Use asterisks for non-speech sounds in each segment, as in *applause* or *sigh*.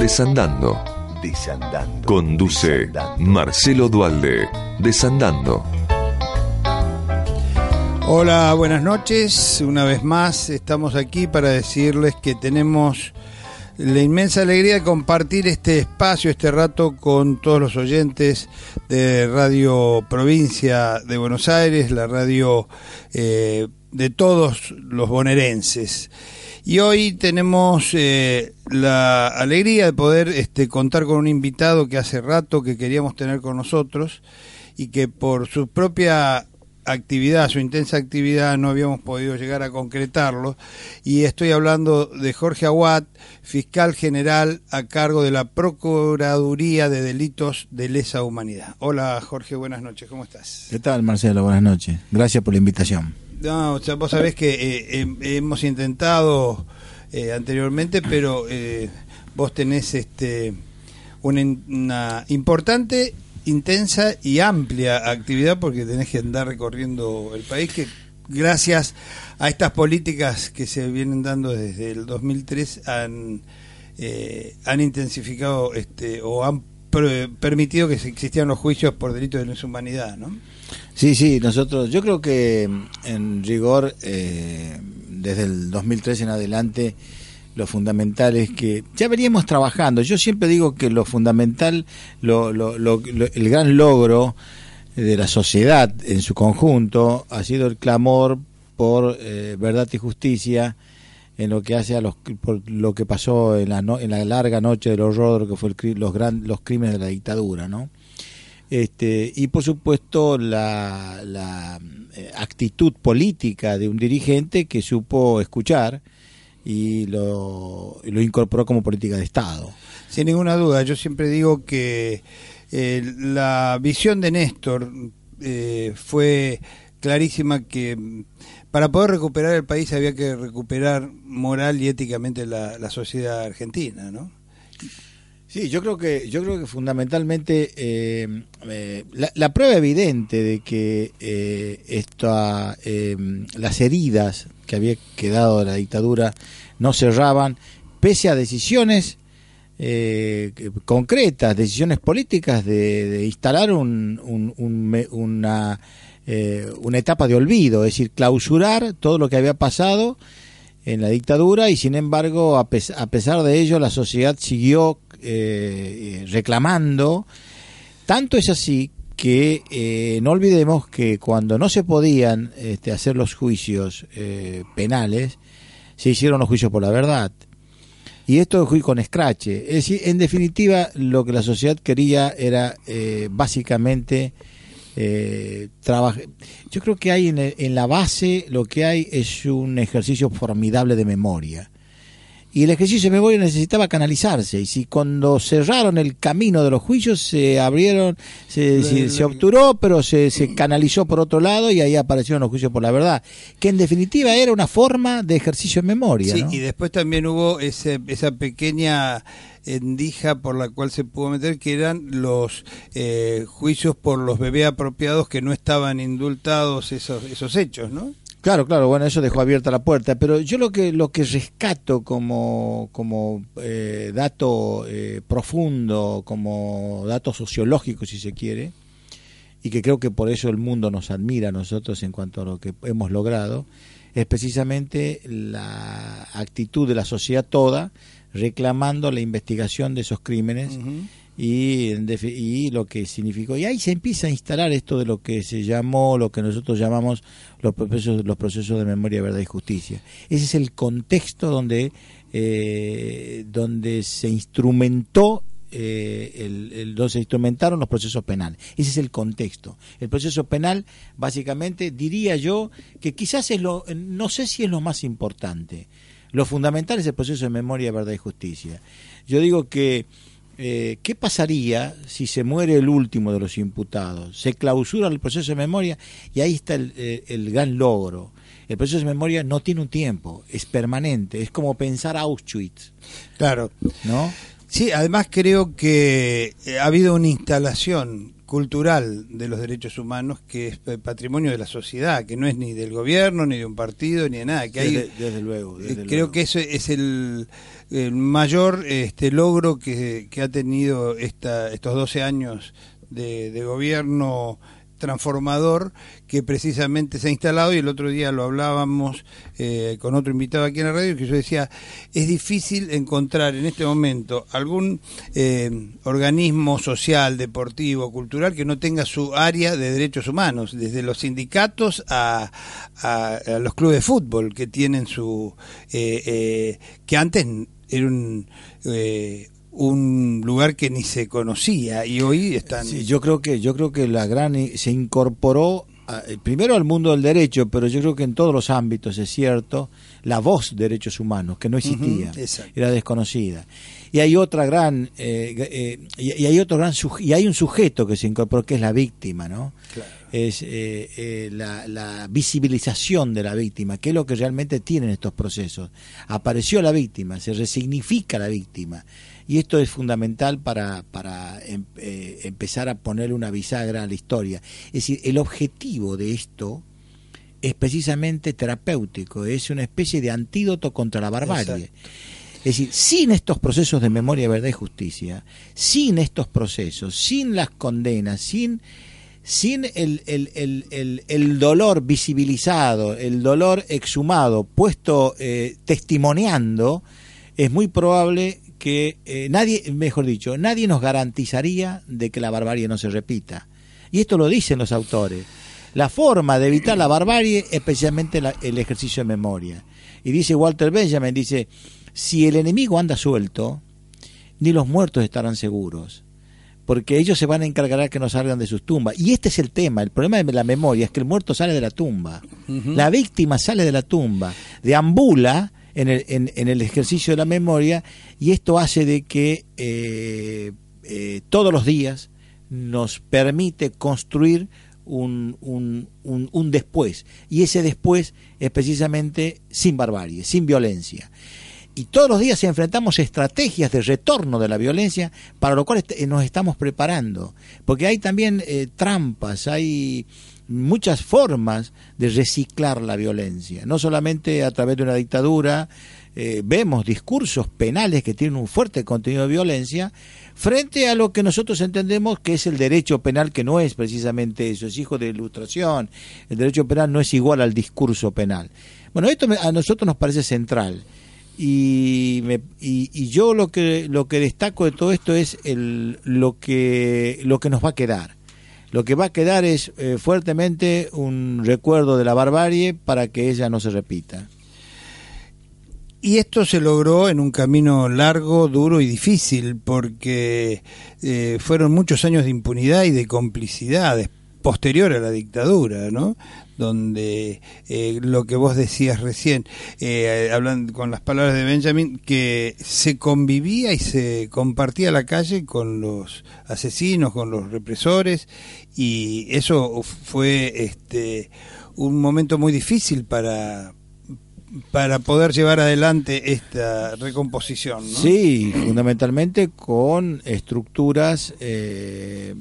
Desandando. Desandando. Conduce Desandando. Marcelo Dualde. Desandando. Hola, buenas noches. Una vez más estamos aquí para decirles que tenemos la inmensa alegría de compartir este espacio, este rato con todos los oyentes de Radio Provincia de Buenos Aires, la radio eh, de todos los bonaerenses. Y hoy tenemos eh, la alegría de poder este, contar con un invitado que hace rato que queríamos tener con nosotros y que por su propia actividad, su intensa actividad, no habíamos podido llegar a concretarlo. Y estoy hablando de Jorge Aguat, fiscal general a cargo de la Procuraduría de Delitos de Lesa Humanidad. Hola Jorge, buenas noches, ¿cómo estás? ¿Qué tal, Marcelo? Buenas noches. Gracias por la invitación. No, sea, vos sabés que eh, eh, hemos intentado eh, anteriormente, pero eh, vos tenés este una, una importante, intensa y amplia actividad porque tenés que andar recorriendo el país que gracias a estas políticas que se vienen dando desde el 2003 han eh, han intensificado este o han per- permitido que existieran los juicios por delitos de lesa humanidad, ¿no? Sí, sí, nosotros, yo creo que mm, en rigor, eh, desde el 2013 en adelante, lo fundamental es que ya veníamos trabajando. Yo siempre digo que lo fundamental, lo, lo- lo- el gran logro de la sociedad en su conjunto ha sido el clamor por eh, verdad y justicia en lo que hace a los por lo que pasó en la no- en la larga noche del horror que fue el los gran, los crímenes de la dictadura, ¿no? Este, y por supuesto la, la, eh, actitud política de un dirigente que supo escuchar y lo, lo incorporó como política de Estado. Sin ninguna duda, yo siempre digo que eh, la visión de Néstor eh, fue clarísima que mm, para poder recuperar el país había que recuperar moral y éticamente la, la sociedad argentina, ¿no? Sí, yo creo que yo creo que fundamentalmente eh, eh, la, la prueba evidente de que eh, esta, eh, las heridas que había quedado de la dictadura no cerraban, pese a decisiones eh, concretas, decisiones políticas de, de instalar un, un- un una, una etapa de olvido, es decir, clausurar todo lo que había pasado en la dictadura y sin embargo a pesar de ello la sociedad siguió eh, reclamando. Tanto es así que eh, no olvidemos que cuando no se podían este, hacer los juicios eh, penales se hicieron los juicios por la verdad. Y esto fue con escrache. Es decir en definitiva lo que la sociedad quería era eh, básicamente eh, trabaja- yo creo que hay en, en la base lo que hay es un ejercicio formidable de memoria y el ejercicio de memoria necesitaba canalizarse y si cuando cerraron el camino de los juicios se abrieron se, se, se obturó pero se, se *clears throat* canalizó por otro lado y ahí aparecieron los juicios por la verdad que en definitiva era una forma de ejercicio de memoria Sí, ¿no? y después también hubo ese, esa pequeña endija por la cual se pudo meter, que eran los eh, juicios por los bebés apropiados que no estaban indultados esos, esos hechos, ¿no? Claro, claro, bueno, eso dejó abierta la puerta, pero yo lo que lo que rescato como como eh, dato eh, profundo, como dato sociológico, si se quiere, y que creo que por eso el mundo nos admira a nosotros en cuanto a lo que hemos logrado, es precisamente la actitud de la sociedad toda reclamando la investigación de esos crímenes y lo que significó. Y ahí se empieza a instalar esto de lo que se llamó, lo que nosotros llamamos los procesos, los procesos de memoria, verdad y justicia. Ese es el contexto donde, eh, donde se instrumentó eh, el, el- donde se instrumentaron los procesos penales. Ese es el contexto. El proceso penal, básicamente, diría yo que quizás es lo, no sé si es lo más importante. Lo fundamental es el proceso de memoria, verdad y justicia. Yo digo que eh, ¿qué pasaría si se muere el último de los imputados? Se clausura el proceso de memoria y ahí está el, eh, el gran logro. El proceso de memoria no tiene un tiempo, es permanente, es como pensar Auschwitz, Claro. ¿no? Sí, además creo que eh, ha habido una instalación cultural de los derechos humanos que es patrimonio de la sociedad, que no es ni del gobierno, ni de un partido, ni de nada. Que desde, hay, desde luego. eh, creo que ese es el, el mayor este, logro que, que ha tenido esta, estos 12 años de, de gobierno transformador que precisamente se ha instalado y el otro día lo hablábamos eh, con otro invitado aquí en la radio que yo decía es difícil encontrar en este momento algún eh, organismo social, deportivo, cultural que no tenga su área de derechos humanos, desde los sindicatos a, a, a los clubes de fútbol que tienen su eh, eh que antes era un eh, un lugar que ni se conocía y hoy están sí, yo creo que yo creo que la gran se incorporó a, primero al mundo del derecho pero yo creo que en todos los ámbitos es cierto la voz de derechos humanos que no existía uh -huh, era desconocida y hay otra gran eh, eh, y, hay otro gran y hay un sujeto que se incorporó que es la víctima no claro. es eh, la, la, visibilización de la víctima que es lo que realmente tienen estos procesos apareció la víctima se resignifica la víctima y esto es fundamental para, para em, eh, empezar a ponerle una bisagra a la historia. Es decir, el objetivo de esto es precisamente terapéutico, es una especie de antídoto contra la barbarie. Exacto. Es decir, sin estos procesos de memoria, verdad y justicia, sin estos procesos, sin las condenas, sin, sin el, el, el, el dolor visibilizado, el dolor exhumado, puesto eh, testimoniando, es muy probable que eh, nadie, mejor dicho, nadie nos garantizaría de que la barbarie no se repita. Y esto lo dicen los autores. La forma de evitar la barbarie es especialmente la, el ejercicio de memoria. Y dice Walter Benjamin, dice, si el enemigo anda suelto, ni los muertos estarán seguros, porque ellos se van a encargar de que no salgan de sus tumbas. Y este es el tema, el problema de la memoria es que el muerto sale de la tumba, uh -huh. la víctima sale de la tumba, deambula en el, en, en el ejercicio de la memoria y esto hace de que eh, eh, todos los días nos permite construir un, un, un, un, después y ese después es precisamente sin barbarie, sin violencia. Y todos los días enfrentamos estrategias de retorno de la violencia para lo cual nos estamos preparando, porque hay también eh, trampas, hay muchas formas de reciclar la violencia, no solamente a través de una dictadura, eh, vemos discursos penales que tienen un fuerte contenido de violencia, frente a lo que nosotros entendemos que es el derecho penal, que no es precisamente eso, es hijo de ilustración, el derecho penal no es igual al discurso penal. Bueno, esto a nosotros nos parece central. Y, me, y, y, yo lo que lo que destaco de todo esto es el, lo que lo que nos va a quedar lo que va a quedar es eh, fuertemente un recuerdo de la barbarie para que ella no se repita. Y esto se logró en un camino largo, duro y difícil, porque eh, fueron muchos años de impunidad y de complicidad posterior a la dictadura, ¿no? Donde eh, lo que vos decías recién, eh, hablando con las palabras de Benjamin, que se convivía y se compartía la calle con los asesinos, con los represores, y eso fue este un momento muy difícil para para poder llevar adelante esta recomposición. Sí, fundamentalmente con estructuras eh,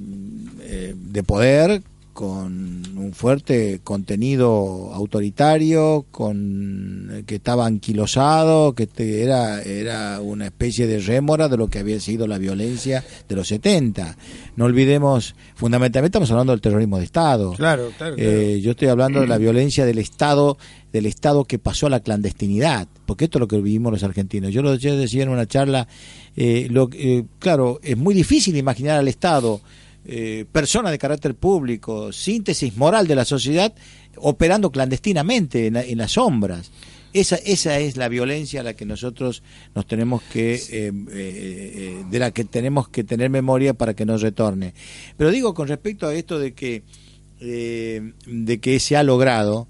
eh, de poder con un fuerte contenido autoritario, con que estaba anquilosado, que te, era era una especie de rémora de lo que había sido la violencia de los 70. No olvidemos, fundamentalmente estamos hablando del terrorismo de Estado. Claro, claro. claro. Eh, yo estoy hablando de la violencia del Estado, del Estado que pasó a la clandestinidad, porque esto es lo que vivimos los argentinos. Yo lo decía en una charla, eh, lo, eh, claro, es muy difícil imaginar al Estado eh, persona de carácter público, síntesis moral de la sociedad, operando clandestinamente en, en las sombras. Esa, esa es la violencia a la que nosotros nos tenemos que eh, eh, de la que tenemos que tener memoria para que no retorne. Pero digo con respecto a esto de que eh, de que se ha logrado,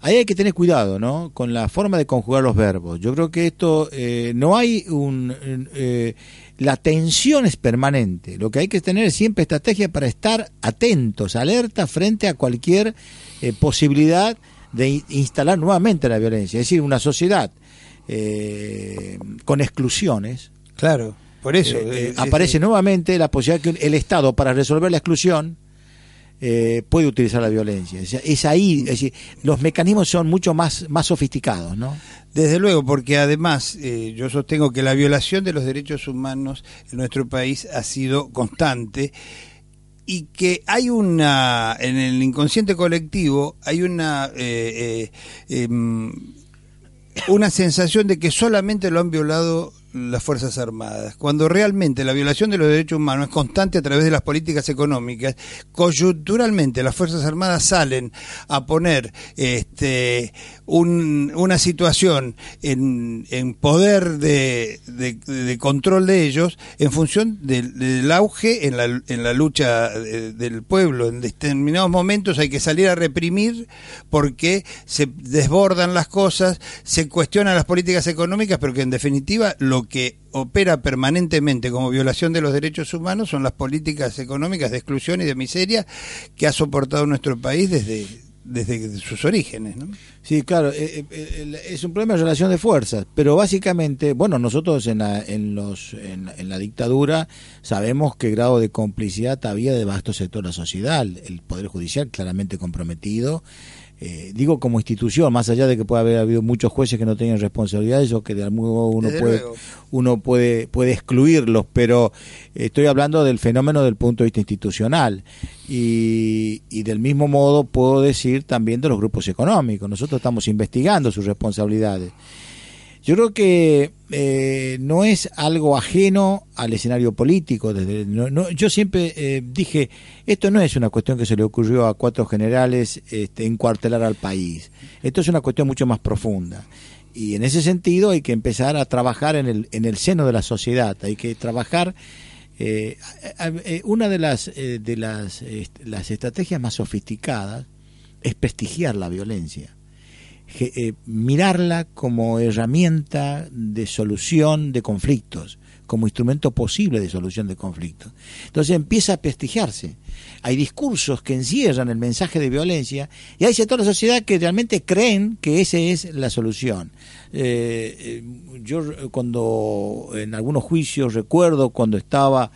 ahí hay que tener cuidado, ¿no? Con la forma de conjugar los verbos. Yo creo que esto eh, no hay un eh, la tensión es permanente. Lo que hay que tener es siempre estrategia para estar atentos, alerta frente a cualquier eh, posibilidad de instalar nuevamente la violencia. Es decir, una sociedad eh, con exclusiones. Claro. Por eso. eh, aparece nuevamente la posibilidad que el Estado, para resolver la exclusión, eh, puede utilizar la violencia. Es, ahí, es decir, los mecanismos son mucho más, más sofisticados, ¿no? Desde luego, porque además eh, yo sostengo que la violación de los derechos humanos en nuestro país ha sido constante y que hay una, en el inconsciente colectivo, hay una, eh, em, una sensación de que solamente lo han violado las Fuerzas Armadas, cuando realmente la violación de los derechos humanos es constante a través de las políticas económicas, coyunturalmente las Fuerzas Armadas salen a poner este, una situación en, poder de, control de ellos en función del, auge en la, en la lucha del pueblo. En determinados momentos hay que salir a reprimir porque se desbordan las cosas, se cuestionan las políticas económicas, pero que en definitiva lo que opera permanentemente como violación de los derechos humanos son las políticas económicas de exclusión y de miseria que ha soportado nuestro país desde, desde sus orígenes. ¿no? Sí, claro, eh, eh, es un problema de relación de fuerzas, pero básicamente, bueno, nosotros en la, en los, en, la dictadura sabemos qué grado de complicidad había de vasto sector de la sociedad, el Poder Judicial claramente comprometido, eh, digo como institución, más allá de que pueda haber habido muchos jueces que no tenían responsabilidades o que de algún modo uno puede uno puede puede excluirlos, pero estoy hablando del fenómeno del punto de vista institucional. Y, y del mismo modo puedo decir también de los grupos económicos. Nosotros estamos investigando sus responsabilidades yo creo que eh, no es algo ajeno al escenario político. Desde, yo siempre eh, dije, esto no es una cuestión que se le ocurrió a cuatro generales este, encuartelar al país. Esto es una cuestión mucho más profunda. Y en ese sentido hay que empezar a trabajar en el, en el seno de la sociedad. Hay que trabajar... Eh, una de las de las, las estrategias más sofisticadas es prestigiar la violencia eh, mirarla como herramienta de solución de conflictos, como instrumento posible de solución de conflictos. Entonces empieza a prestigiarse. Hay discursos que encierran el mensaje de violencia y hay sectores de la sociedad que realmente creen que esa es la solución. Eh, eh, yo cuando en algunos juicios recuerdo cuando estaba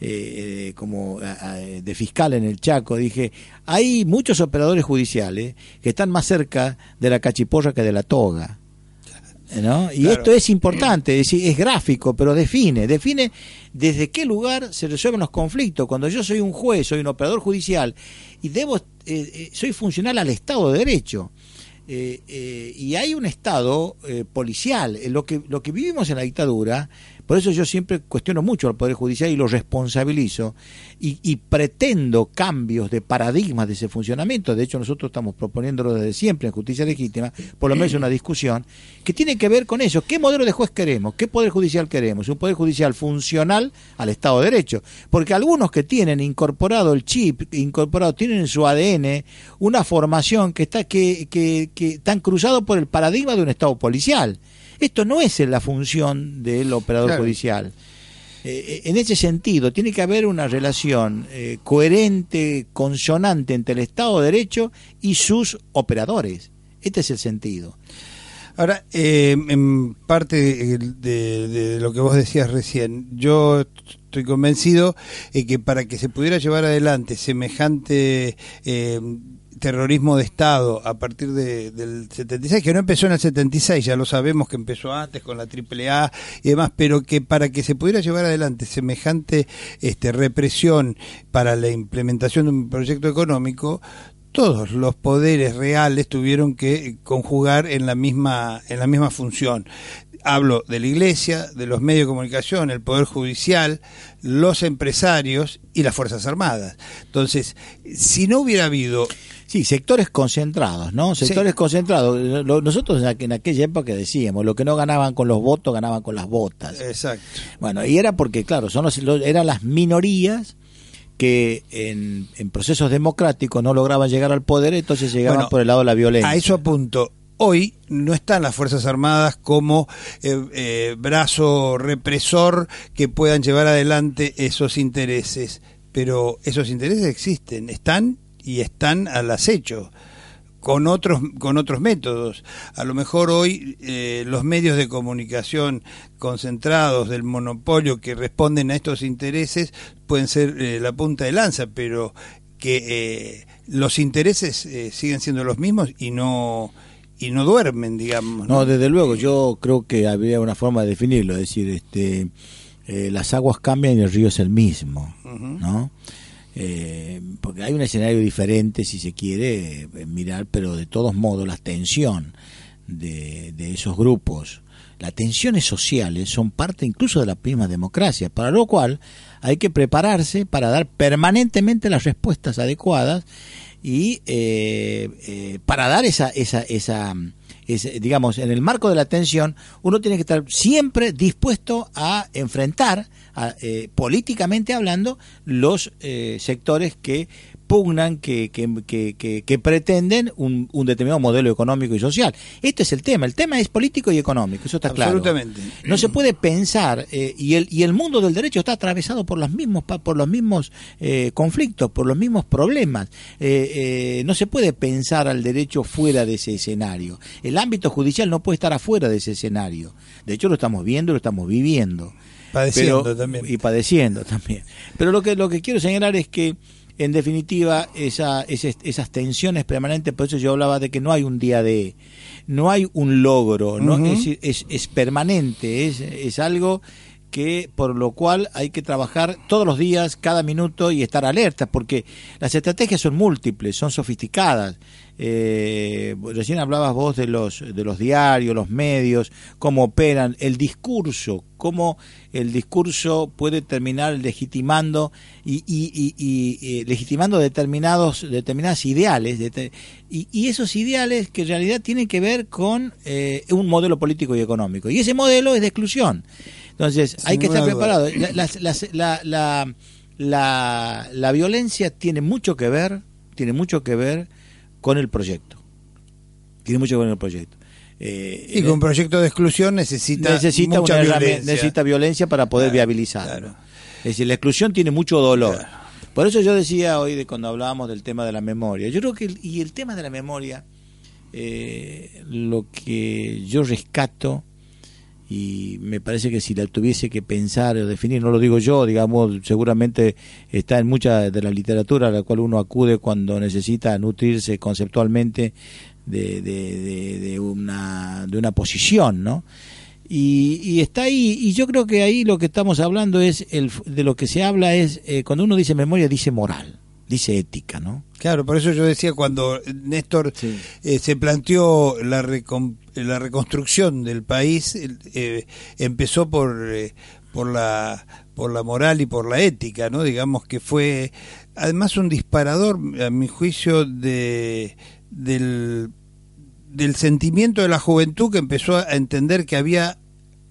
eh, como de fiscal en el Chaco, dije, hay muchos operadores judiciales que están más cerca de la cachiporra que de la toga. ¿no? Y esto es importante, es, es gráfico, pero define, define desde qué lugar se resuelven los conflictos. Cuando yo soy un juez, soy un operador judicial y debo, eh, eh, soy funcional al Estado de Derecho. y hay un Estado policial. Lo que, lo que vivimos en la dictadura por eso yo siempre cuestiono mucho al Poder Judicial y lo responsabilizo y, pretendo cambios de paradigmas de ese funcionamiento. De hecho, nosotros estamos proponiéndolo desde siempre en Justicia Legítima, por lo menos una discusión, que tiene que ver con eso. ¿Qué modelo de juez queremos? ¿Qué Poder Judicial queremos? Un Poder Judicial funcional al Estado de Derecho. Porque algunos que tienen incorporado el chip, incorporado, tienen en su ADN una formación que está que, que, que están cruzado por el paradigma de un Estado policial. Esto no es la función del operador judicial. Eh, eh, en ese sentido, tiene que haber una relación eh, coherente, consonante entre el Estado de Derecho y sus operadores. Este es el sentido. Ahora, en parte de, de, lo que vos decías recién, yo estoy convencido que para que se pudiera llevar adelante semejante terrorismo de Estado a partir de, del 76, que no empezó en el 76, ya lo sabemos que empezó antes con la AAA y demás, pero que para que se pudiera llevar adelante semejante este, represión para la implementación de un proyecto económico, todos los poderes reales tuvieron que conjugar en la misma en la misma función hablo de la Iglesia, de los medios de comunicación, el Poder Judicial, los empresarios y las Fuerzas Armadas. Entonces, si no hubiera habido... Sí, sectores concentrados, ¿no? Sectores concentrados. Nosotros en aquella época decíamos, lo que no ganaban con los votos, ganaban con las botas. Exacto. Bueno, y era porque, claro, son eran las minorías que en, procesos democráticos no lograban llegar al poder, entonces llegaban por el lado de la violencia. A eso apunto hoy no están las Fuerzas Armadas como eh, eh, brazo represor que puedan llevar adelante esos intereses, pero esos intereses existen, están y están al acecho con otros con otros métodos. A lo mejor hoy eh, los medios de comunicación concentrados del monopolio que responden a estos intereses pueden ser eh, la punta de lanza, pero que eh, los intereses siguen siendo los mismos y no y no duermen, digamos. ¿no? desde luego, yo creo que habría una forma de definirlo, es decir, este las aguas cambian y el río es el mismo, ¿no? Eh, porque hay un escenario diferente, si se quiere, eh, mirar, pero de todos modos la tensión de, de esos grupos, las tensiones sociales son parte incluso de la misma democracia, para lo cual hay que prepararse para dar permanentemente las respuestas adecuadas y eh, eh, para dar esa, esa, esa digamos, en el marco de la tensión, uno tiene que estar siempre dispuesto a enfrentar, eh, políticamente hablando, los eh, sectores que pugnan, que, que, que, pretenden un, un, determinado modelo económico y social. Este es el tema. El tema es político y económico, eso está Absolutamente. claro. No se puede pensar, eh, y, el, y el mundo del derecho está atravesado por los mismos, por los mismos eh, conflictos, por los mismos problemas. Eh, no se puede pensar al derecho fuera de ese escenario. El ámbito judicial no puede estar afuera de ese escenario. De hecho, lo estamos viendo, lo estamos viviendo. Padeciendo también. Y padeciendo también. Pero lo que, lo que quiero señalar es que en definitiva, esa, esas tensiones permanentes, por eso yo hablaba de que no hay un día de, no hay un logro, no es, es, permanente, es, es algo que por lo cual hay que trabajar todos los días, cada minuto y estar alerta, porque las estrategias son múltiples, son sofisticadas. Eh, recién hablabas vos de los, de los diarios, los medios, cómo operan, el discurso, cómo el discurso puede terminar legitimando y, y, legitimando determinados, determinadas ideales, y, esos ideales que en realidad tienen que ver con eh, un modelo político y económico. Y ese modelo es de exclusión. Entonces, hay que estar preparado. La, la, la, la violencia tiene mucho que ver, tiene mucho que ver con el proyecto. Tiene mucho que ver con el proyecto. Eh, y con un proyecto de exclusión necesita, necesita mucha violencia. necesita violencia para poder viabilizar. Es decir, la exclusión tiene mucho dolor. Por eso yo decía hoy de cuando hablábamos del tema de la memoria. Yo creo que y el tema de la memoria, eh, lo que yo rescato y me parece que si la tuviese que pensar o definir, no lo digo yo, digamos, seguramente está en mucha de la literatura a la cual uno acude cuando necesita nutrirse conceptualmente de, de, una, de una posición, ¿no? Y, está ahí, y yo creo que ahí lo que estamos hablando es, el, de lo que se habla es, eh, cuando uno dice memoria, dice moral dice ética, ¿no? Claro, por eso yo decía cuando Néstor eh, se planteó la, la reconstrucción del país, eh, empezó por, eh, por, la, por la moral y por la ética, ¿no? Digamos que fue además un disparador, a mi juicio, de, del, del sentimiento de la juventud que empezó a entender que había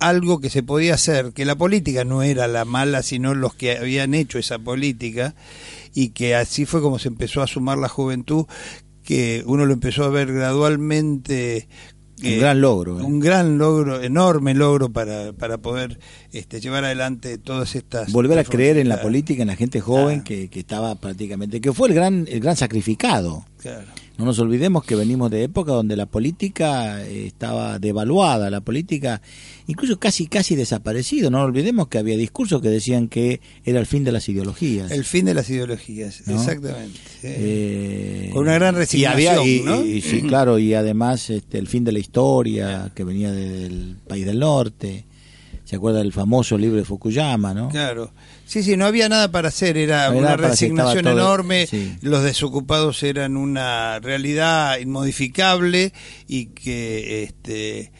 algo que se podía hacer, que la política no era la mala, sino los que habían hecho esa política, y que así fue como se empezó a sumar la juventud, que uno lo empezó a ver gradualmente un eh, gran logro. ¿eh? Un gran logro, enorme logro para, para poder este, llevar adelante todas estas... Volver a creer en la política, en la gente joven que, que, estaba prácticamente... que fue el gran, el gran sacrificado. Claro. No nos olvidemos que venimos de época donde la política eh, estaba devaluada, la política incluso casi casi desaparecido. No olvidemos que había discursos que decían que era el fin de las ideologías. El fin de las ideologías, exactamente. Eh, Con una gran resignación, y ¿no? y, sí, *clears throat* claro, y además este, el fin de la historia que venía del país del norte. ¿Se acuerda del famoso libro de Fukuyama, no? Claro. Sí, sí, no había nada para hacer, era una resignación enorme, los desocupados eran una realidad inmodificable y que este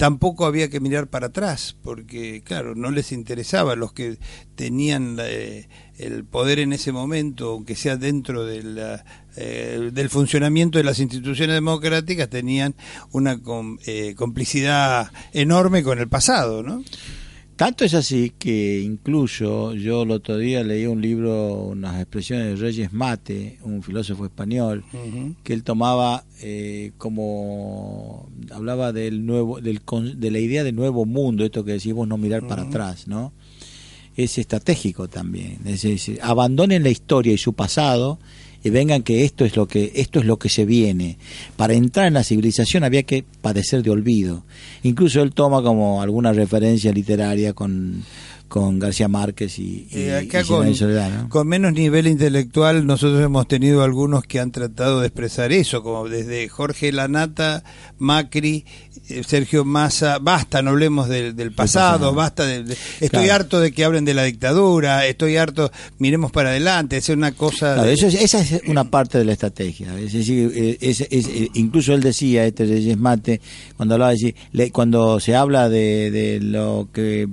tampoco había que mirar para atrás, porque claro, no les interesaba los que tenían eh, el poder en ese momento, aunque sea dentro de eh, del funcionamiento de las instituciones democráticas, tenían una eh, complicidad enorme con el pasado, ¿no? Tanto es así que incluso yo el otro día leí un libro, unas expresiones de Reyes Mate, un filósofo español, que él tomaba eh, como hablaba del nuevo, del, de la idea del nuevo mundo, esto que decimos no mirar para atrás, ¿no? Es estratégico también, es decir, abandonen la historia y su pasado y vengan que esto es lo que esto es lo que se viene. Para entrar en la civilización había que padecer de olvido. Incluso él toma como alguna referencia literaria con con García Márquez y, y, Eh, acá y con, Simón y Soledad, ¿no? con menos nivel intelectual nosotros hemos tenido algunos que han tratado de expresar eso, como desde Jorge Lanata, Macri, eh, Sergio Massa, basta, no hablemos del, del pasado, basta, de, de- estoy Claro. harto de que hablen de la dictadura, estoy harto, miremos para adelante, es una cosa... Claro, de- eso es- esa es una parte de la estrategia. Es decir, eh, es- es- incluso él decía, este Reyes Mate, cuando hablaba, de cuando se habla de, de lo que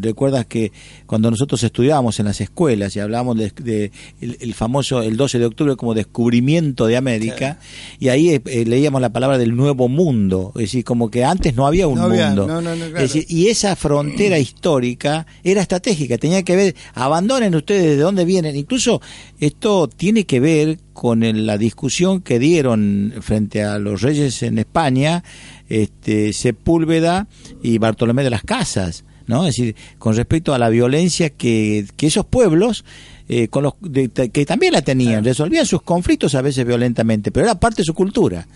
recuerdas que cuando nosotros estudiábamos en las escuelas y hablábamos de, de el, famoso el 12 de octubre como descubrimiento de América y ahí eh, leíamos la palabra del nuevo mundo, es decir, como que antes no había un No había, mundo. no, no, no, claro. Es decir, y esa frontera histórica era estratégica, tenía que ver, abandonen ustedes de dónde vienen, incluso esto tiene que ver con el- la discusión que dieron frente a los reyes en España, este, Sepúlveda y Bartolomé de las Casas, ¿no? Es decir, con respecto a la violencia que, que esos pueblos eh, con los de- que también la tenían, resolvían sus conflictos a veces violentamente, pero era parte de su cultura.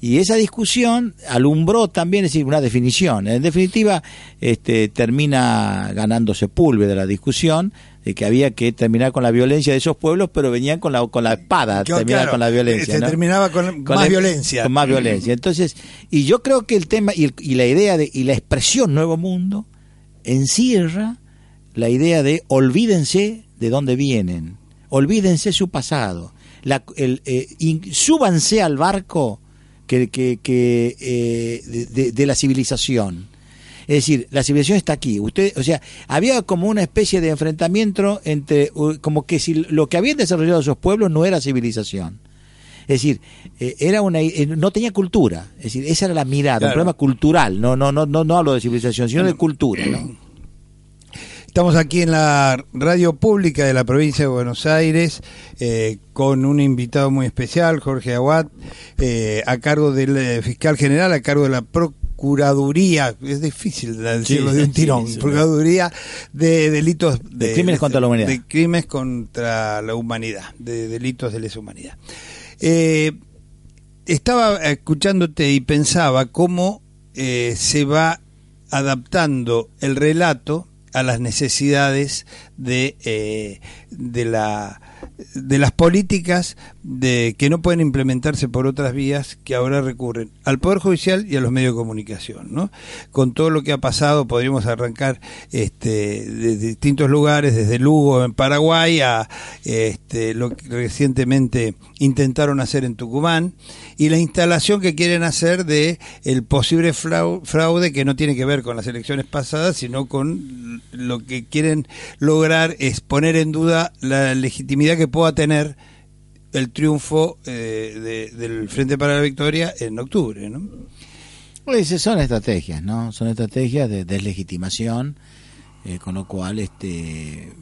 Y esa discusión alumbró también, es decir, una definición. En definitiva, este, termina ganando Sepúlveda la discusión de que había que terminar con la violencia de esos pueblos, pero venían con la, con la espada, Claro, terminar con la violencia. se ¿no? terminaba con más violencia. Con más violencia. Entonces, y yo creo que el tema y, el- y la idea de, y la expresión Nuevo Mundo encierra la idea de olvídense de dónde vienen, olvídense su pasado, la, eh, súbanse al barco que, eh, de, la civilización. Es decir, la civilización está aquí. Usted, o sea, había como una especie de enfrentamiento entre, como que si lo que habían desarrollado esos pueblos no era civilización. Es decir, eh, era una, eh, no tenía cultura. Es decir, esa era la mirada, Claro. un problema cultural. No, no, no, no, no hablo de civilización, sino de cultura. ¿no? Estamos aquí en la radio pública de la provincia de Buenos Aires eh, con un invitado muy especial, Jorge Aguat, eh, a cargo del fiscal general, a cargo de la Procuraduría, es difícil decirlo Sí, de un tirón, sí, sí. Procuraduría de delitos De crímenes contra la humanidad. De crímenes contra la humanidad, de delitos de lesa humanidad. Eh, estaba escuchándote y pensaba cómo eh, se va adaptando el relato a las necesidades de, eh, de, la, de las políticas de, que no pueden implementarse por otras vías que ahora recurren al Poder Judicial y a los medios de comunicación. ¿no? Con todo lo que ha pasado, podríamos arrancar este, de distintos lugares, desde Lugo en Paraguay a este, lo que recientemente intentaron hacer en Tucumán y la instalación que quieren hacer de el posible frau- fraude que no tiene que ver con las elecciones pasadas, sino con lo que quieren lograr es poner en duda la legitimidad que pueda tener el triunfo eh, de- del Frente para la Victoria en octubre, ¿no? Pues son estrategias, ¿no? Son estrategias de deslegitimación, eh, con lo cual este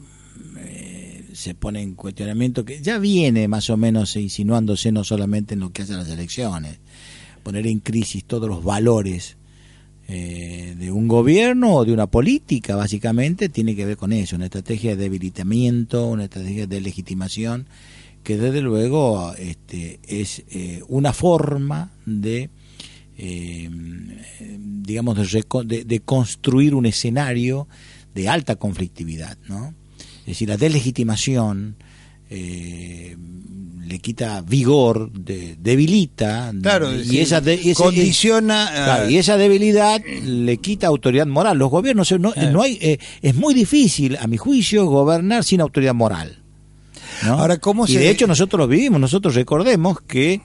se pone en cuestionamiento que ya viene más o menos insinuándose no solamente en lo que hacen las elecciones, poner en crisis todos los valores eh, de un gobierno o de una política, básicamente, tiene que ver con eso, una estrategia de debilitamiento, una estrategia de legitimación, que desde luego este, es eh, una forma de eh, digamos, de, de- de construir un escenario de alta conflictividad, ¿no? Es decir, la deslegitimación eh, le quita vigor, de- debilita, Claro, y sí, esa de- condiciona a- claro, y esa debilidad le quita autoridad moral. Los gobiernos no, Claro. no hay, eh, es muy difícil, a mi juicio, gobernar sin autoridad moral. ¿no? Ahora, ¿cómo y se- de hecho nosotros lo vivimos, nosotros recordemos que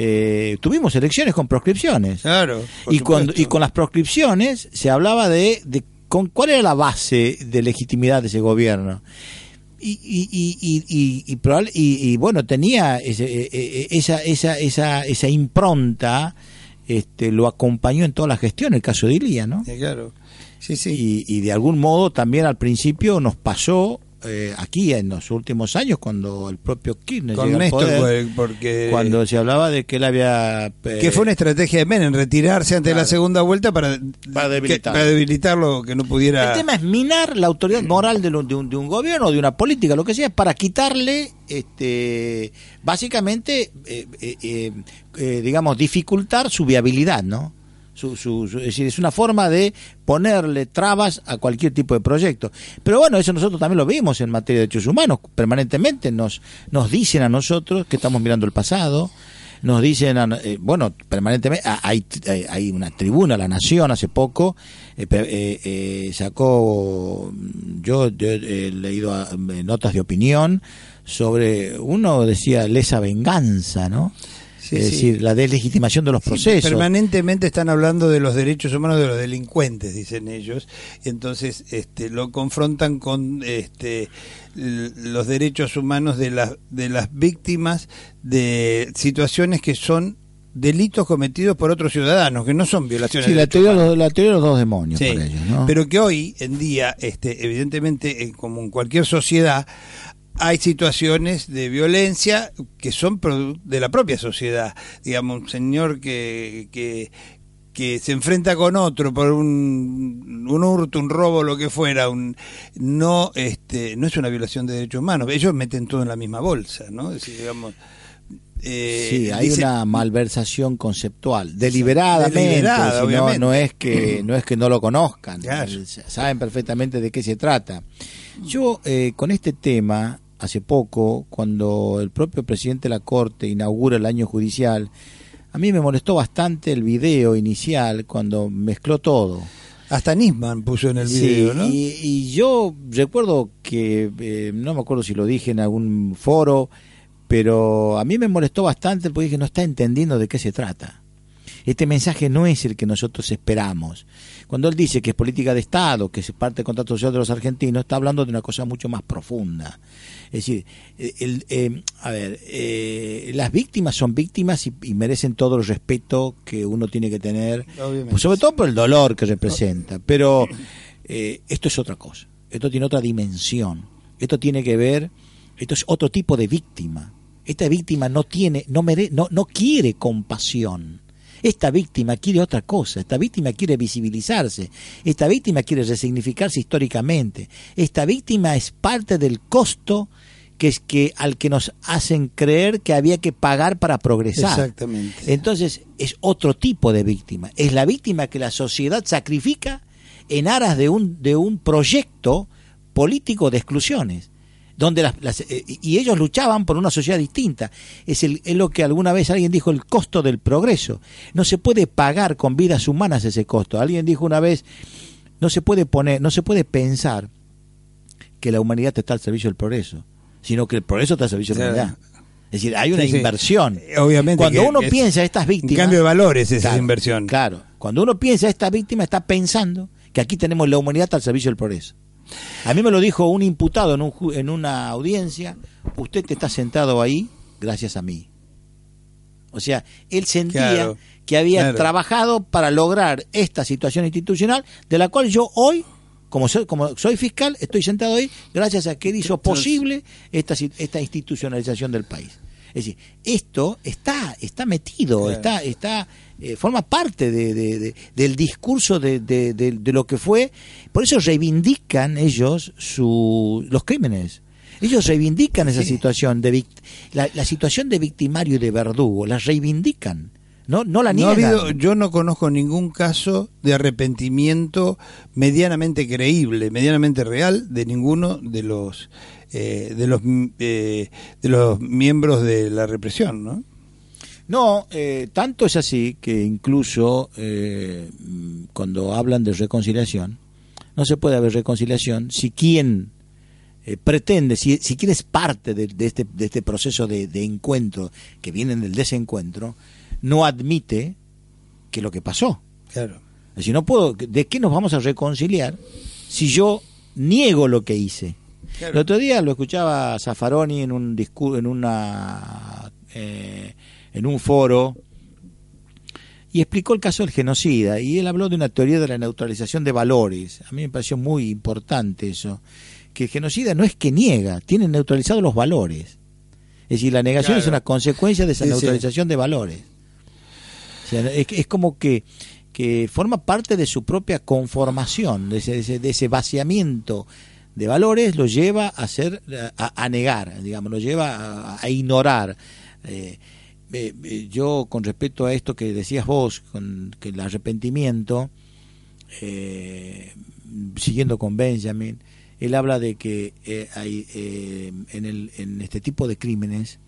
eh, tuvimos elecciones con proscripciones. Claro. cuando, y con las proscripciones se hablaba de, de con, cuál era la base de legitimidad de ese gobierno. Y, y, y, y, y, bueno, tenía ese- eh, eh, esa, esa, esa, esa impronta, este, lo acompañó en toda la gestión, el caso de Ilia, ¿no? Sí, claro. Sí, sí. Y de algún modo también al principio nos pasó eh, aquí en los últimos años, cuando el propio Kirchner Con llega al Néstor, poder, porque... cuando se hablaba de que él había... eh, que fue una estrategia de Menem, retirarse antes de la Claro. segunda vuelta para, Para que- debilitarlo. para debilitarlo, que no pudiera... El tema es minar la autoridad moral de, lo- de un, de un gobierno, de una política, lo que sea, para quitarle, este, básicamente, eh, eh, digamos, dificultar su viabilidad, ¿no? Su, su- es decir, es una forma de ponerle trabas a cualquier tipo de proyecto. Pero bueno, eso nosotros también lo vimos en materia de derechos humanos. Permanentemente nos, nos dicen a nosotros que estamos mirando el pasado, nos dicen, eh, bueno, permanentemente, ah, hay, hay, una tribuna, La Nación, hace poco, eh, eh, eh, sacó, yo, yo he leído ah, eh, notas de opinión sobre, uno decía lesa venganza, ¿no? Sí, es sí. decir, la deslegitimación de los *laughs* Sí, procesos. permanentemente están hablando de los derechos humanos de los delincuentes, dicen ellos, y entonces este, lo confrontan con este, los derechos humanos de, las de las víctimas de situaciones que son delitos cometidos por otros ciudadanos, que no son violaciones Sí, de la teoría, los- la teoría de los dos demonios Sí, ellos, ¿no? pero que hoy en día, este, evidentemente, eh, como en cualquier sociedad, hay situaciones de violencia que son de la propia sociedad. Digamos, un señor que, que, que se enfrenta con otro por un, un hurto, un robo, lo que fuera, un, no, este, no es una violación de derechos humanos. Ellos meten todo en la misma bolsa, ¿no? Es decir, digamos, eh, Sí, hay dice- una malversación conceptual, deliberadamente, Deliberada, si no, no es que no es que no lo conozcan, Claro. saben perfectamente de qué se trata. Yo eh, con este tema hace poco, cuando el propio presidente de la corte inaugura el año judicial, a mí me molestó bastante el video inicial cuando mezcló todo. Hasta Nisman puso en el Sí, video, ¿no? y, y yo recuerdo que, eh, no me acuerdo si lo dije en algún foro, pero a mí me molestó bastante porque dije, no está entendiendo de qué se trata. Este mensaje no es el que nosotros esperamos. Cuando él dice que es política de Estado, que es parte del contrato social de los argentinos, está hablando de una cosa mucho más profunda. Es decir, eh, el, eh, a ver, eh, las víctimas son víctimas y, y merecen todo el respeto que uno tiene que tener, pues sobre todo por el dolor que representa. Pero eh, esto es otra cosa, esto tiene otra dimensión, esto tiene que ver, esto es otro tipo de víctima. Esta víctima no tiene, no mere, no, no quiere compasión. Esta víctima quiere otra cosa, esta víctima quiere visibilizarse, esta víctima quiere resignificarse históricamente, esta víctima es parte del costo que es que al que nos hacen creer que había que pagar para progresar. Exactamente. Entonces es otro tipo de víctima, es la víctima que la sociedad sacrifica en aras de un de un proyecto político de exclusiones donde las, las- eh, y ellos luchaban por una sociedad distinta. Es, el, es lo que alguna vez alguien dijo, el costo del progreso. No se puede pagar con vidas humanas ese costo. Alguien dijo una vez, no se puede poner, no se puede pensar que la humanidad está al servicio del progreso, sino que el progreso está al servicio de la humanidad. Es decir, hay una Sí, inversión. Eh, Obviamente. Cuando uno es piensa estas víctimas. Un cambio de valores esa Claro, inversión. Claro. Cuando uno piensa a esta víctima, está pensando que aquí tenemos la humanidad al servicio del progreso. A mí me lo dijo un imputado en, un en una audiencia, usted está sentado ahí gracias a mí. O sea, él sentía Claro, que había claro. trabajado para lograr esta situación institucional, de la cual yo hoy, como soy, como soy fiscal, estoy sentado ahí gracias a que él hizo posible esta, institucionalización del país. Es decir, esto está, está metido, Claro. está, está, eh, forma parte de, de- de- del discurso de, lo que fue. Por eso reivindican ellos su, los crímenes. Ellos reivindican esa Sí. situación de la, la situación de victimario y de verdugo, la reivindican, no, no la No ha niegan. habido, yo no conozco ningún caso de arrepentimiento medianamente creíble, medianamente real de ninguno de los eh, de los eh, de los miembros de la represión, ¿no? No, eh, tanto es así que incluso eh, cuando hablan de reconciliación, no se puede haber reconciliación si quien eh, pretende, si, si quien es parte de, de este, de este proceso de, de encuentro que viene del desencuentro, no admite que lo que pasó. Claro. Es decir, no puedo, ¿de qué nos vamos a reconciliar si yo niego lo que hice? Claro. El otro día lo escuchaba Zaffaroni en un discurso, en una eh, en un foro y explicó el caso del genocida y él habló de una teoría de la neutralización de valores. A mí me pareció muy importante eso, que el genocida no es que niega, tiene neutralizados los valores. Es decir, la negación Claro. es una consecuencia de esa Sí, sí. neutralización de valores. O sea, es, es como que, que forma parte de su propia conformación, de ese, de ese, de ese vaciamiento de valores, lo lleva a ser a, a negar, digamos, lo lleva a, a ignorar. Eh, eh, eh, yo, con respecto a esto que decías vos, con que el arrepentimiento, eh, siguiendo con Benjamin, él habla de que eh, hay eh, en, el, en este tipo de crímenes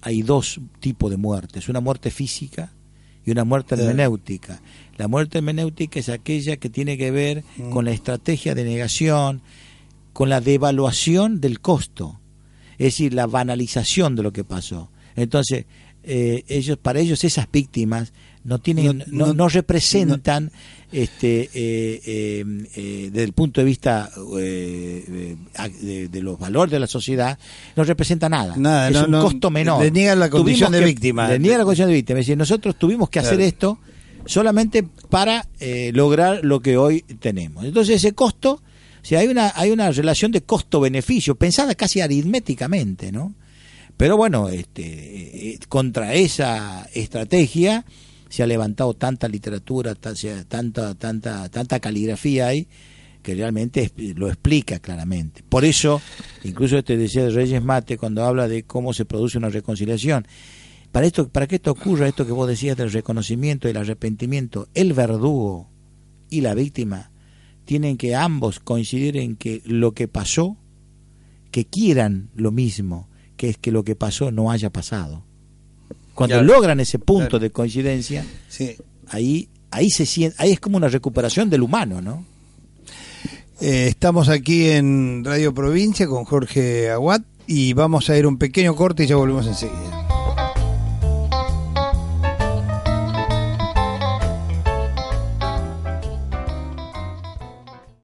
hay dos tipos de muertes, una muerte física y una muerte hermenéutica. La muerte hermenéutica es aquella que tiene que ver Mm. con la estrategia de negación, con la devaluación del costo, es decir, la banalización de lo que pasó. Entonces, eh, ellos, para ellos esas víctimas no tienen, No- no, no- no representan, este, eh, eh, eh, desde el punto de vista eh, de, de los valores de la sociedad, no representa nada. Nada, es un costo menor. le niegan la condición Tuvimos de que- víctima. Le niegan la condición de víctima. Es decir, nosotros tuvimos que hacer esto solamente para eh, lograr lo que hoy tenemos. Entonces ese costo, o sea, hay una, hay una relación de costo-beneficio, pensada casi aritméticamente, ¿no? Pero bueno, este, eh, contra esa estrategia se ha levantado tanta literatura, tanta, tanta, tanta caligrafía ahí que realmente lo explica claramente. Por eso, incluso este decía de Reyes Mate cuando habla de cómo se produce una reconciliación. Para esto, para que esto ocurra, esto que vos decías del reconocimiento y el arrepentimiento, el verdugo y la víctima tienen que ambos coincidir en que lo que pasó, que quieran lo mismo, que es que lo que pasó no haya pasado. Cuando Claro. logran ese punto Claro. de coincidencia, Sí. ahí ahí se siente, ahí es como una recuperación del humano, ¿no? Eh, estamos aquí en Radio Provincia con Jorge Aguat y vamos a ir un pequeño corte y ya volvemos enseguida.